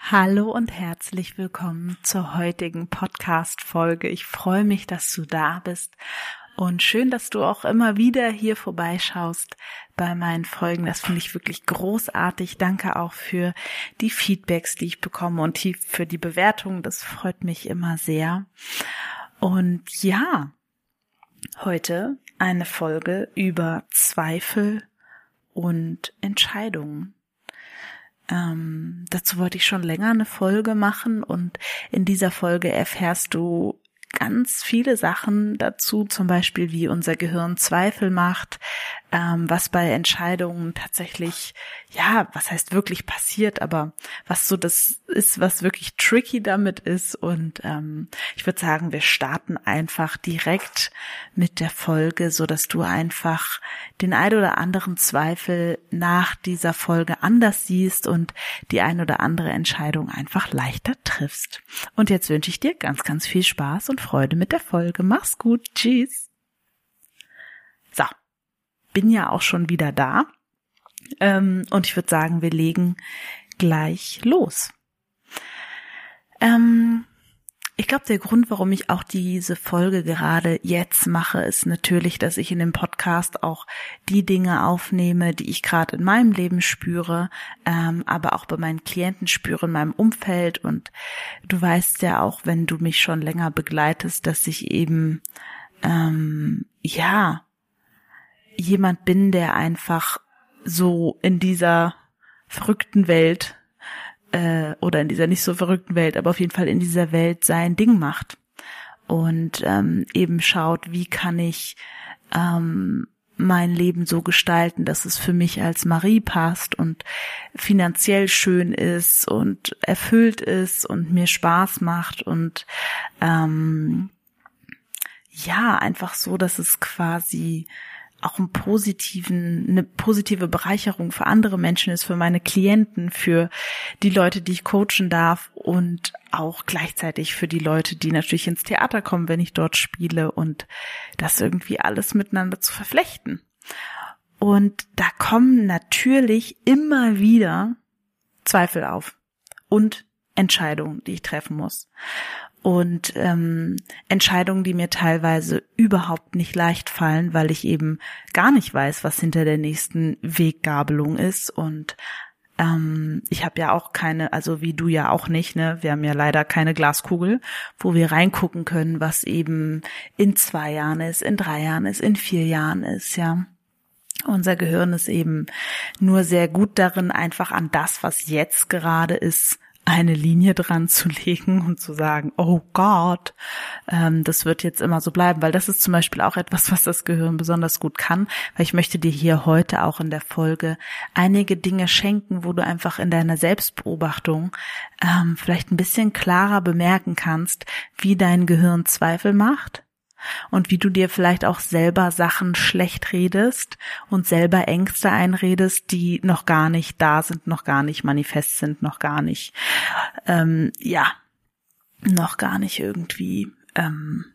Hallo und herzlich willkommen zur heutigen Podcast-Folge. Ich freue mich, dass du da bist und schön, dass du auch immer wieder hier vorbeischaust bei meinen Folgen. Das finde ich wirklich großartig. Danke auch für die Feedbacks, die ich bekomme und für die Bewertungen. Das freut mich immer sehr. Und ja, heute eine Folge über Zweifel und Entscheidungen. Ähm, dazu wollte ich schon länger eine Folge machen und in dieser Folge erfährst du ganz viele Sachen dazu, zum Beispiel wie unser Gehirn Zweifel macht, ähm, was bei Entscheidungen tatsächlich, ja, was heißt wirklich passiert, aber was so das ist, was wirklich tricky damit ist. Und ähm, ich würde sagen, wir starten einfach direkt mit der Folge, so dass du einfach den ein oder anderen Zweifel nach dieser Folge anders siehst und die ein oder andere Entscheidung einfach leichter triffst. Und jetzt wünsche ich dir ganz, ganz viel Spaß und Freude mit der Folge. Mach's gut. Tschüss. So bin ja auch schon wieder da. Ähm, und ich würde sagen, wir legen gleich los. Ähm, ich glaube, der Grund, warum ich auch diese Folge gerade jetzt mache, ist natürlich, dass ich in dem Podcast auch die Dinge aufnehme, die ich gerade in meinem Leben spüre, ähm, aber auch bei meinen Klienten spüre, in meinem Umfeld. Und du weißt ja auch, wenn du mich schon länger begleitest, dass ich eben ähm, ja jemand bin, der einfach so in dieser verrückten Welt äh, oder in dieser nicht so verrückten Welt, aber auf jeden Fall in dieser Welt sein Ding macht. Und ähm, eben schaut, wie kann ich ähm, mein Leben so gestalten, dass es für mich als Marie passt und finanziell schön ist und erfüllt ist und mir Spaß macht und ähm, ja, einfach so, dass es quasi auch einen positiven, eine positive Bereicherung für andere Menschen ist, für meine Klienten, für die Leute, die ich coachen darf und auch gleichzeitig für die Leute, die natürlich ins Theater kommen, wenn ich dort spiele und das irgendwie alles miteinander zu verflechten. Und da kommen natürlich immer wieder Zweifel auf und Entscheidungen, die ich treffen muss und ähm, Entscheidungen, die mir teilweise überhaupt nicht leicht fallen, weil ich eben gar nicht weiß, was hinter der nächsten Weggabelung ist und ähm, ich habe ja auch keine, also wie du ja auch nicht, ne? Wir haben ja leider keine Glaskugel, wo wir reingucken können, was eben in zwei Jahren ist, in drei Jahren ist, in vier Jahren ist, ja. Unser Gehirn ist eben nur sehr gut darin, einfach an das, was jetzt gerade ist, eine Linie dran zu legen und zu sagen, oh Gott, ähm, das wird jetzt immer so bleiben, weil das ist zum Beispiel auch etwas, was das Gehirn besonders gut kann, weil ich möchte dir hier heute auch in der Folge einige Dinge schenken, wo du einfach in deiner Selbstbeobachtung ähm, vielleicht ein bisschen klarer bemerken kannst, wie dein Gehirn Zweifel macht und wie du dir vielleicht auch selber Sachen schlecht redest und selber Ängste einredest, die noch gar nicht da sind, noch gar nicht manifest sind, noch gar nicht, ähm, ja, noch gar nicht irgendwie, ähm,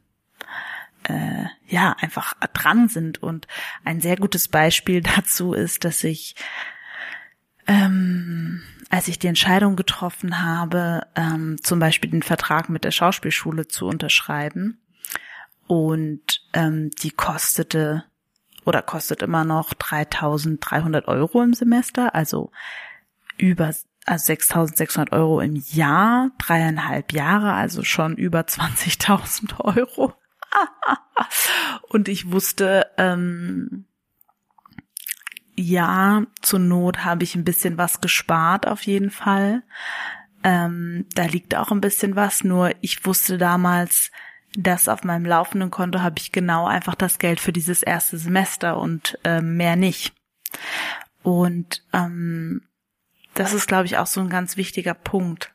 äh, ja, einfach dran sind. Und ein sehr gutes Beispiel dazu ist, dass ich, ähm, als ich die Entscheidung getroffen habe, ähm, zum Beispiel den Vertrag mit der Schauspielschule zu unterschreiben, und ähm, die kostete oder kostet immer noch 3.300 Euro im Semester, also über also 6.600 Euro im Jahr, dreieinhalb Jahre, also schon über 20.000 Euro. und ich wusste, ähm, ja, zur Not habe ich ein bisschen was gespart auf jeden Fall. Ähm, da liegt auch ein bisschen was, nur ich wusste damals, das auf meinem laufenden Konto habe ich genau einfach das Geld für dieses erste Semester und äh, mehr nicht. Und ähm, das ist, glaube ich, auch so ein ganz wichtiger Punkt.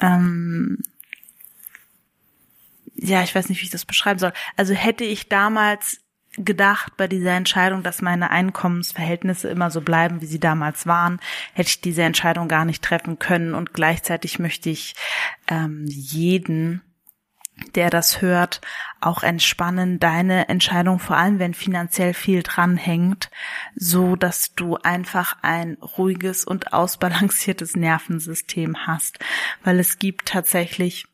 Ähm, ja, ich weiß nicht, wie ich das beschreiben soll. Also hätte ich damals gedacht bei dieser Entscheidung, dass meine Einkommensverhältnisse immer so bleiben, wie sie damals waren, hätte ich diese Entscheidung gar nicht treffen können. Und gleichzeitig möchte ich ähm, jeden, der das hört, auch entspannen, deine Entscheidung, vor allem wenn finanziell viel dranhängt, so dass du einfach ein ruhiges und ausbalanciertes Nervensystem hast. Weil es gibt tatsächlich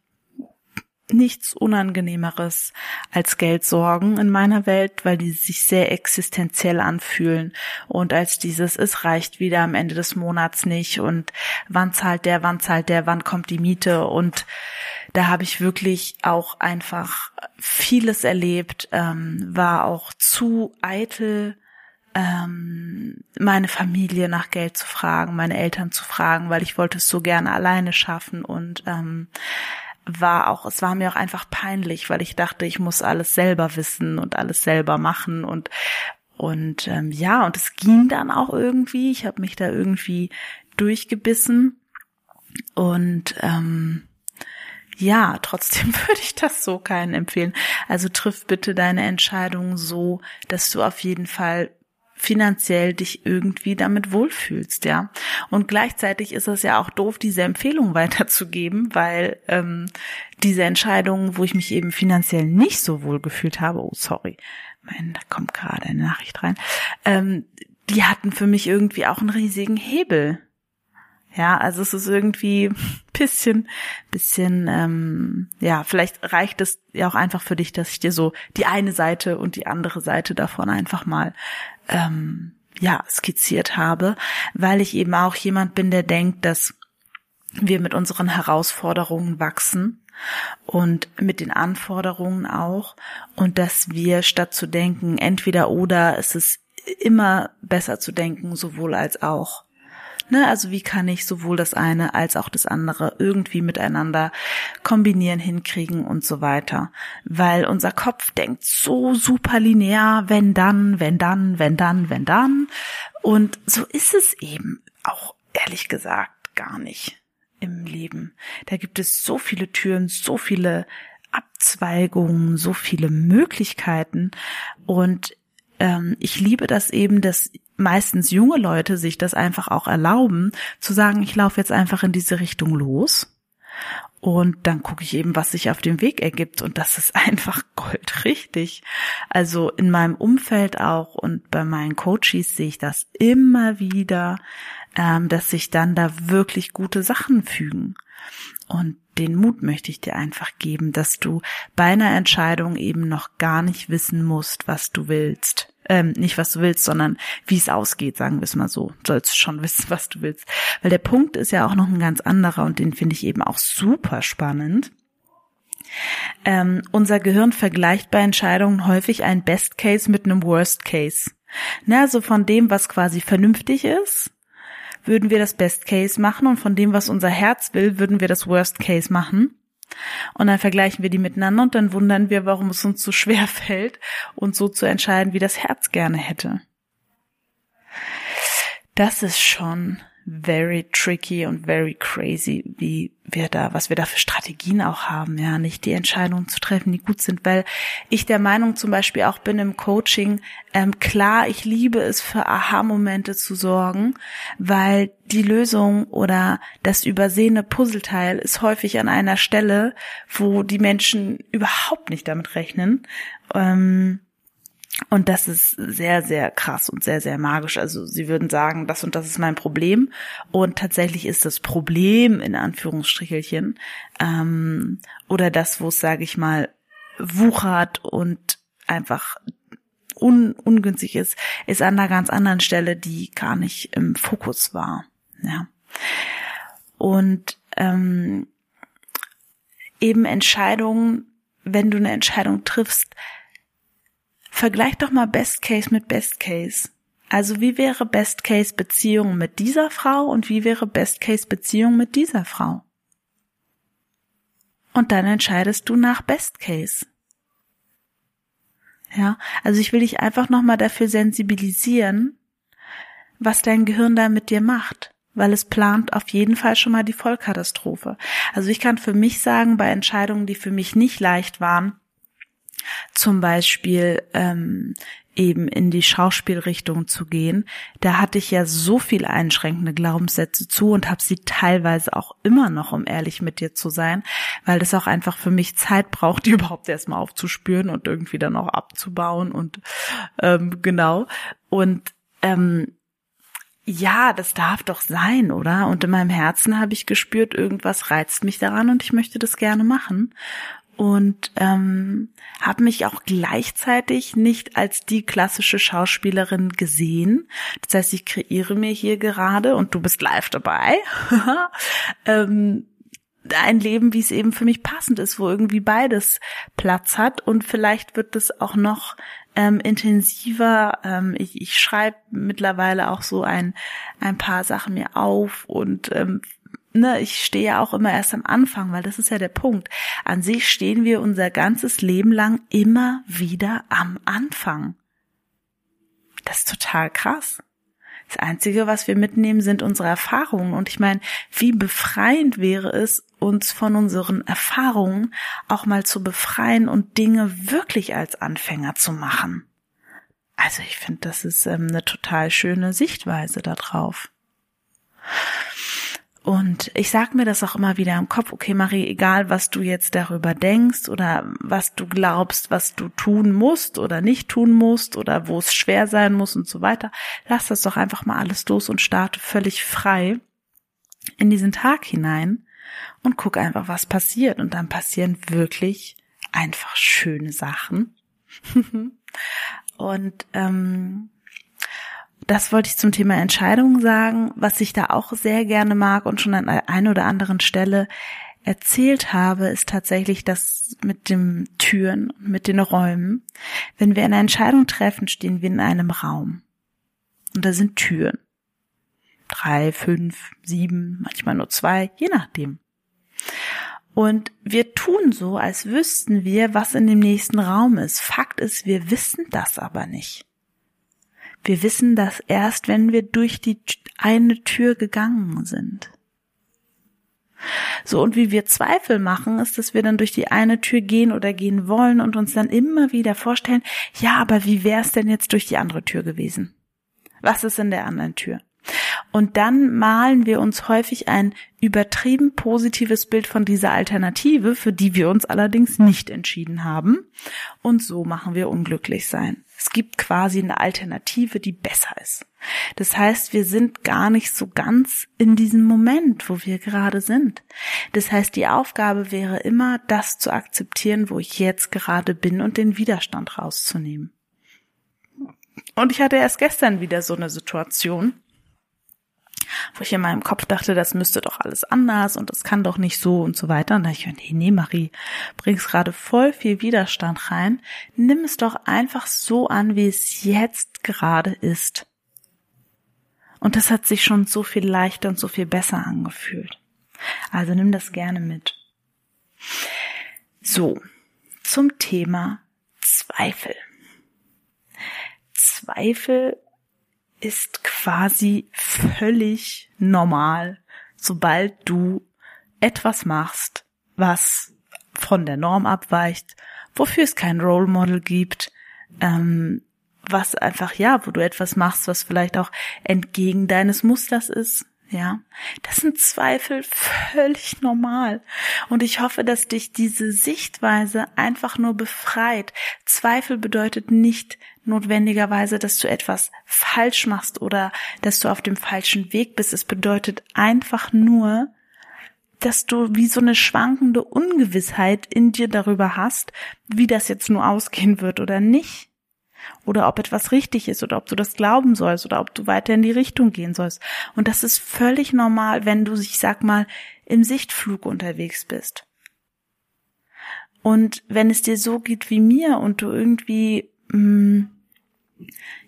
nichts Unangenehmeres als Geldsorgen in meiner Welt, weil die sich sehr existenziell anfühlen. Und als dieses, es reicht wieder am Ende des Monats nicht. Und wann zahlt der, wann zahlt der, wann kommt die Miete? Und da habe ich wirklich auch einfach vieles erlebt, ähm, war auch zu eitel, ähm, meine Familie nach Geld zu fragen, meine Eltern zu fragen, weil ich wollte es so gerne alleine schaffen. Und ähm, war auch, es war mir auch einfach peinlich, weil ich dachte, ich muss alles selber wissen und alles selber machen und und ähm, ja, und es ging dann auch irgendwie. Ich habe mich da irgendwie durchgebissen und ähm, ja, trotzdem würde ich das so keinen empfehlen. Also triff bitte deine Entscheidung so, dass du auf jeden Fall finanziell dich irgendwie damit wohlfühlst, ja. Und gleichzeitig ist es ja auch doof, diese Empfehlung weiterzugeben, weil ähm, diese Entscheidung, wo ich mich eben finanziell nicht so wohl gefühlt habe, oh sorry, mein, da kommt gerade eine Nachricht rein, ähm, die hatten für mich irgendwie auch einen riesigen Hebel. Ja, also es ist irgendwie bisschen, bisschen, ähm, ja, vielleicht reicht es ja auch einfach für dich, dass ich dir so die eine Seite und die andere Seite davon einfach mal ähm, ja, skizziert habe, weil ich eben auch jemand bin, der denkt, dass wir mit unseren Herausforderungen wachsen und mit den Anforderungen auch und dass wir statt zu denken, entweder oder, ist es immer besser zu denken, sowohl als auch. Ne, also wie kann ich sowohl das eine als auch das andere irgendwie miteinander kombinieren, hinkriegen und so weiter. Weil unser Kopf denkt so super linear, wenn dann, wenn dann, wenn dann, wenn dann. Und so ist es eben auch ehrlich gesagt gar nicht im Leben. Da gibt es so viele Türen, so viele Abzweigungen, so viele Möglichkeiten. Und ähm, ich liebe das eben, dass meistens junge Leute sich das einfach auch erlauben, zu sagen, ich laufe jetzt einfach in diese Richtung los. Und dann gucke ich eben, was sich auf dem Weg ergibt. Und das ist einfach goldrichtig. Also in meinem Umfeld auch und bei meinen Coaches sehe ich das immer wieder, ähm, dass sich dann da wirklich gute Sachen fügen. Und den Mut möchte ich dir einfach geben, dass du bei einer Entscheidung eben noch gar nicht wissen musst, was du willst ähm, nicht was du willst, sondern wie es ausgeht, sagen wir es mal so. Du sollst schon wissen, was du willst. Weil der Punkt ist ja auch noch ein ganz anderer und den finde ich eben auch super spannend. Ähm, unser Gehirn vergleicht bei Entscheidungen häufig ein Best Case mit einem Worst Case. Na, also von dem, was quasi vernünftig ist, würden wir das Best Case machen und von dem, was unser Herz will, würden wir das Worst Case machen. Und dann vergleichen wir die miteinander und dann wundern wir, warum es uns so schwer fällt, uns so zu entscheiden, wie das Herz gerne hätte. Das ist schon very tricky und very crazy, wie wir da, was wir da für Strategien auch haben, ja, nicht die Entscheidungen zu treffen, die gut sind, weil ich der Meinung zum Beispiel auch bin im Coaching, ähm, klar, ich liebe es für Aha-Momente zu sorgen, weil die Lösung oder das übersehene Puzzleteil ist häufig an einer Stelle, wo die Menschen überhaupt nicht damit rechnen. Ähm, und das ist sehr, sehr krass und sehr, sehr magisch. Also sie würden sagen, das und das ist mein Problem. Und tatsächlich ist das Problem in Anführungsstrichelchen ähm, oder das, wo es, sage ich mal, wuchert und einfach un ungünstig ist, ist an einer ganz anderen Stelle, die gar nicht im Fokus war. Ja. Und ähm, eben Entscheidungen, wenn du eine Entscheidung triffst, Vergleich doch mal Best Case mit Best Case. Also wie wäre Best Case Beziehung mit dieser Frau und wie wäre Best Case Beziehung mit dieser Frau? Und dann entscheidest du nach Best Case. Ja, also ich will dich einfach nochmal dafür sensibilisieren, was dein Gehirn da mit dir macht, weil es plant auf jeden Fall schon mal die Vollkatastrophe. Also ich kann für mich sagen, bei Entscheidungen, die für mich nicht leicht waren, zum Beispiel ähm, eben in die Schauspielrichtung zu gehen, da hatte ich ja so viel einschränkende Glaubenssätze zu und habe sie teilweise auch immer noch, um ehrlich mit dir zu sein, weil das auch einfach für mich Zeit braucht, die überhaupt erstmal aufzuspüren und irgendwie dann auch abzubauen und ähm, genau. Und ähm, ja, das darf doch sein, oder? Und in meinem Herzen habe ich gespürt, irgendwas reizt mich daran und ich möchte das gerne machen und ähm, habe mich auch gleichzeitig nicht als die klassische Schauspielerin gesehen. Das heißt, ich kreiere mir hier gerade und du bist live dabei. ähm, ein Leben, wie es eben für mich passend ist, wo irgendwie beides Platz hat und vielleicht wird es auch noch ähm, intensiver. Ähm, ich ich schreibe mittlerweile auch so ein ein paar Sachen mir auf und ähm, ne, ich stehe ja auch immer erst am Anfang, weil das ist ja der Punkt. An sich stehen wir unser ganzes Leben lang immer wieder am Anfang. Das ist total krass. Das Einzige, was wir mitnehmen, sind unsere Erfahrungen. Und ich meine, wie befreiend wäre es, uns von unseren Erfahrungen auch mal zu befreien und Dinge wirklich als Anfänger zu machen. Also ich finde, das ist ähm, eine total schöne Sichtweise darauf. Und ich sag mir das auch immer wieder im Kopf, okay, Marie, egal was du jetzt darüber denkst oder was du glaubst, was du tun musst oder nicht tun musst oder wo es schwer sein muss und so weiter, lass das doch einfach mal alles los und starte völlig frei in diesen Tag hinein und guck einfach, was passiert. Und dann passieren wirklich einfach schöne Sachen. und ähm, das wollte ich zum Thema Entscheidungen sagen. Was ich da auch sehr gerne mag und schon an einer oder anderen Stelle erzählt habe, ist tatsächlich das mit dem Türen und mit den Räumen. Wenn wir eine Entscheidung treffen, stehen wir in einem Raum. Und da sind Türen. Drei, fünf, sieben, manchmal nur zwei, je nachdem. Und wir tun so, als wüssten wir, was in dem nächsten Raum ist. Fakt ist, wir wissen das aber nicht. Wir wissen das erst, wenn wir durch die eine Tür gegangen sind. So, und wie wir Zweifel machen, ist, dass wir dann durch die eine Tür gehen oder gehen wollen und uns dann immer wieder vorstellen, ja, aber wie wäre es denn jetzt durch die andere Tür gewesen? Was ist in der anderen Tür? Und dann malen wir uns häufig ein übertrieben positives Bild von dieser Alternative, für die wir uns allerdings nicht entschieden haben. Und so machen wir unglücklich sein. Es gibt quasi eine Alternative, die besser ist. Das heißt, wir sind gar nicht so ganz in diesem Moment, wo wir gerade sind. Das heißt, die Aufgabe wäre immer, das zu akzeptieren, wo ich jetzt gerade bin und den Widerstand rauszunehmen. Und ich hatte erst gestern wieder so eine Situation, wo ich in meinem Kopf dachte, das müsste doch alles anders und das kann doch nicht so und so weiter. Und da ich, nee, nee, Marie, bringst gerade voll viel Widerstand rein. Nimm es doch einfach so an, wie es jetzt gerade ist. Und das hat sich schon so viel leichter und so viel besser angefühlt. Also nimm das gerne mit. So, zum Thema Zweifel. Zweifel ist quasi völlig normal, sobald du etwas machst, was von der Norm abweicht, wofür es kein Role Model gibt, ähm, was einfach, ja, wo du etwas machst, was vielleicht auch entgegen deines Musters ist, ja. Das sind Zweifel völlig normal. Und ich hoffe, dass dich diese Sichtweise einfach nur befreit. Zweifel bedeutet nicht, notwendigerweise, dass du etwas falsch machst oder dass du auf dem falschen Weg bist. Es bedeutet einfach nur, dass du wie so eine schwankende Ungewissheit in dir darüber hast, wie das jetzt nur ausgehen wird oder nicht. Oder ob etwas richtig ist oder ob du das glauben sollst oder ob du weiter in die Richtung gehen sollst. Und das ist völlig normal, wenn du, ich sag mal, im Sichtflug unterwegs bist. Und wenn es dir so geht wie mir und du irgendwie mh, mm,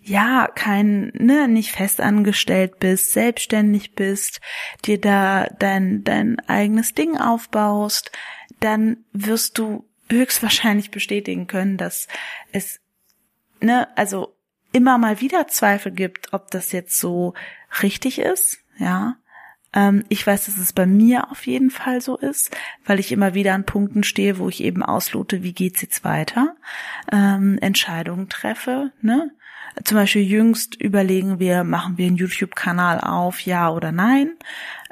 ja, kein, ne, nicht festangestellt bist, selbstständig bist, dir da dein, dein eigenes Ding aufbaust, dann wirst du höchstwahrscheinlich bestätigen können, dass es, ne, also immer mal wieder Zweifel gibt, ob das jetzt so richtig ist, ja. Ähm, ich weiß, dass es bei mir auf jeden Fall so ist, weil ich immer wieder an Punkten stehe, wo ich eben auslote, wie geht's jetzt weiter, ähm, Entscheidungen treffe, ne? Zum Beispiel jüngst überlegen wir, machen wir einen YouTube-Kanal auf, ja oder nein?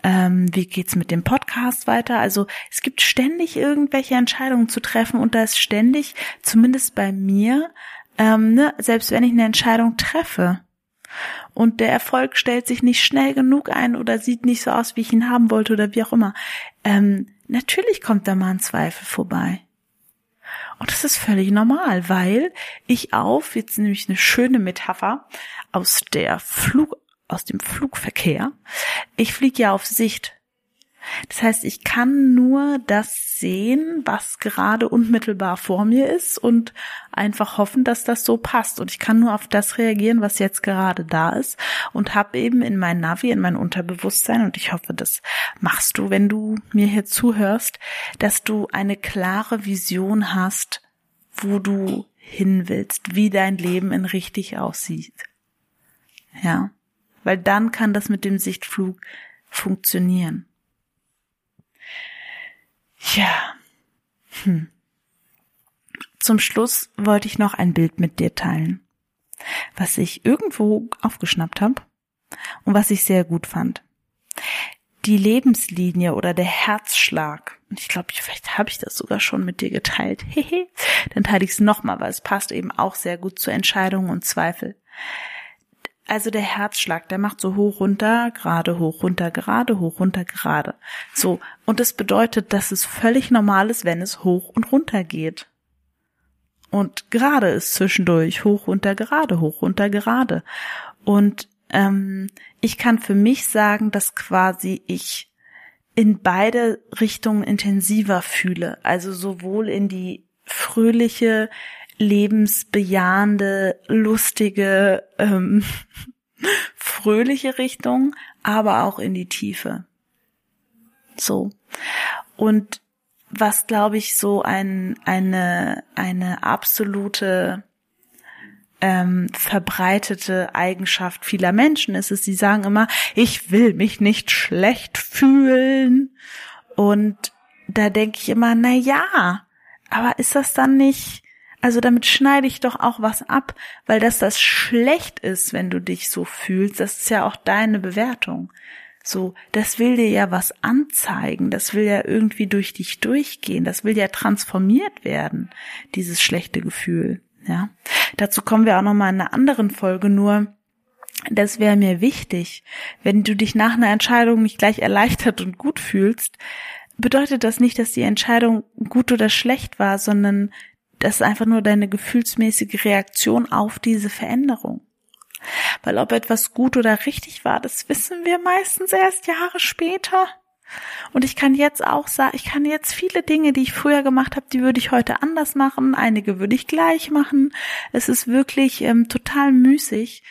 Ähm, wie geht's mit dem Podcast weiter? Also es gibt ständig irgendwelche Entscheidungen zu treffen und da ist ständig, zumindest bei mir, ähm, ne, selbst wenn ich eine Entscheidung treffe und der Erfolg stellt sich nicht schnell genug ein oder sieht nicht so aus, wie ich ihn haben wollte oder wie auch immer, ähm, natürlich kommt da mal ein Zweifel vorbei. Und das ist völlig normal, weil ich auf, jetzt nehme ich eine schöne Metapher aus der Flug, aus dem Flugverkehr. Ich fliege ja auf Sicht. Das heißt, ich kann nur das sehen, was gerade unmittelbar vor mir ist und einfach hoffen, dass das so passt. Und ich kann nur auf das reagieren, was jetzt gerade da ist und habe eben in mein Navi, in mein Unterbewusstsein, und ich hoffe, das machst du, wenn du mir hier zuhörst, dass du eine klare Vision hast, wo du hin willst, wie dein Leben in richtig aussieht. Ja, weil dann kann das mit dem Sichtflug funktionieren. Ja. Hm. Zum Schluss wollte ich noch ein Bild mit dir teilen, was ich irgendwo aufgeschnappt habe und was ich sehr gut fand. Die Lebenslinie oder der Herzschlag, und ich glaube, vielleicht habe ich das sogar schon mit dir geteilt, hehe, dann teile ich es nochmal, weil es passt eben auch sehr gut zu Entscheidungen und Zweifel. Also der Herzschlag, der macht so hoch runter, gerade hoch runter, gerade hoch runter, gerade. So. Und das bedeutet, dass es völlig normal ist, wenn es hoch und runter geht. Und gerade ist zwischendurch hoch runter, gerade, hoch runter, gerade. Und ähm, ich kann für mich sagen, dass quasi ich in beide Richtungen intensiver fühle. Also sowohl in die fröhliche, lebensbejahende, lustige, ähm, fröhliche Richtung, aber auch in die Tiefe. So. Und was glaube ich so ein, eine, eine absolute ähm, verbreitete Eigenschaft vieler Menschen ist es, sie sagen immer, ich will mich nicht schlecht fühlen. Und da denke ich immer, na ja, aber ist das dann nicht also damit schneide ich doch auch was ab, weil dass das schlecht ist, wenn du dich so fühlst, das ist ja auch deine Bewertung. So, das will dir ja was anzeigen, das will ja irgendwie durch dich durchgehen, das will ja transformiert werden, dieses schlechte Gefühl, ja. Dazu kommen wir auch noch mal in einer anderen Folge, nur das wäre mir wichtig, wenn du dich nach einer Entscheidung nicht gleich erleichtert und gut fühlst, bedeutet das nicht, dass die Entscheidung gut oder schlecht war, sondern das ist einfach nur deine gefühlsmäßige Reaktion auf diese Veränderung. Weil ob etwas gut oder richtig war, das wissen wir meistens erst Jahre später. Und ich kann jetzt auch sagen, ich kann jetzt viele Dinge, die ich früher gemacht habe, die würde ich heute anders machen. Einige würde ich gleich machen. Es ist wirklich ähm, total müßig,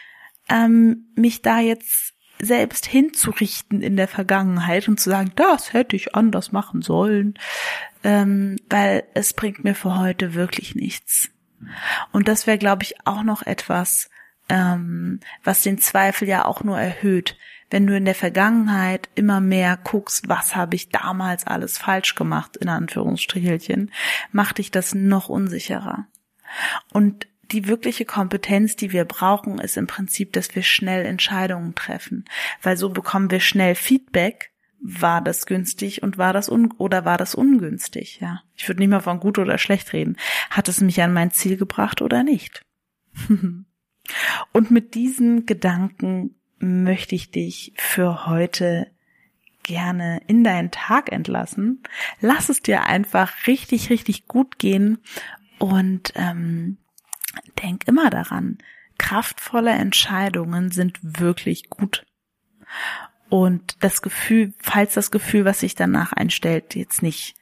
ähm, mich da jetzt selbst hinzurichten in der Vergangenheit und zu sagen, das hätte ich anders machen sollen ähm, weil es bringt mir für heute wirklich nichts. Und das wäre, glaube ich, auch noch etwas, ähm, was den Zweifel ja auch nur erhöht. Wenn du in der Vergangenheit immer mehr guckst, was habe ich damals alles falsch gemacht, in Anführungsstrichelchen, macht dich das noch unsicherer. Und die wirkliche Kompetenz, die wir brauchen, ist im Prinzip, dass wir schnell Entscheidungen treffen, weil so bekommen wir schnell Feedback war das günstig und war das un oder war das ungünstig, ja. Ich würde nicht mal von gut oder schlecht reden. Hat es mich an mein Ziel gebracht oder nicht? und mit diesen Gedanken möchte ich dich für heute gerne in deinen Tag entlassen. Lass es dir einfach richtig, richtig gut gehen und ähm, denk immer daran, kraftvolle Entscheidungen sind wirklich gut. Und das Gefühl, falls das Gefühl, was sich danach einstellt, jetzt nicht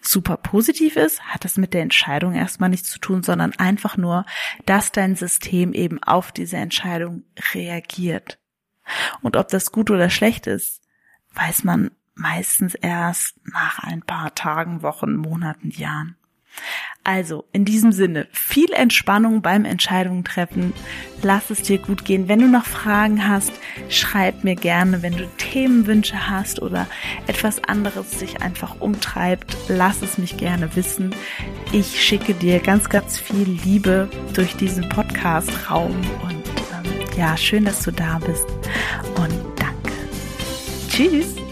super positiv ist, hat das mit der Entscheidung erstmal nichts zu tun, sondern einfach nur, dass dein System eben auf diese Entscheidung reagiert. Und ob das gut oder schlecht ist, weiß man meistens erst nach ein paar Tagen, Wochen, Monaten, Jahren. Also, in diesem Sinne, viel Entspannung beim Entscheidungen treffen. Lass es dir gut gehen. Wenn du noch Fragen hast, schreib mir gerne. Wenn du Themenwünsche hast oder etwas anderes sich einfach umtreibt, lass es mich gerne wissen. Ich schicke dir ganz, ganz viel Liebe durch diesen Podcast-Raum und ähm, ja, schön, dass du da bist und danke. Tschüss!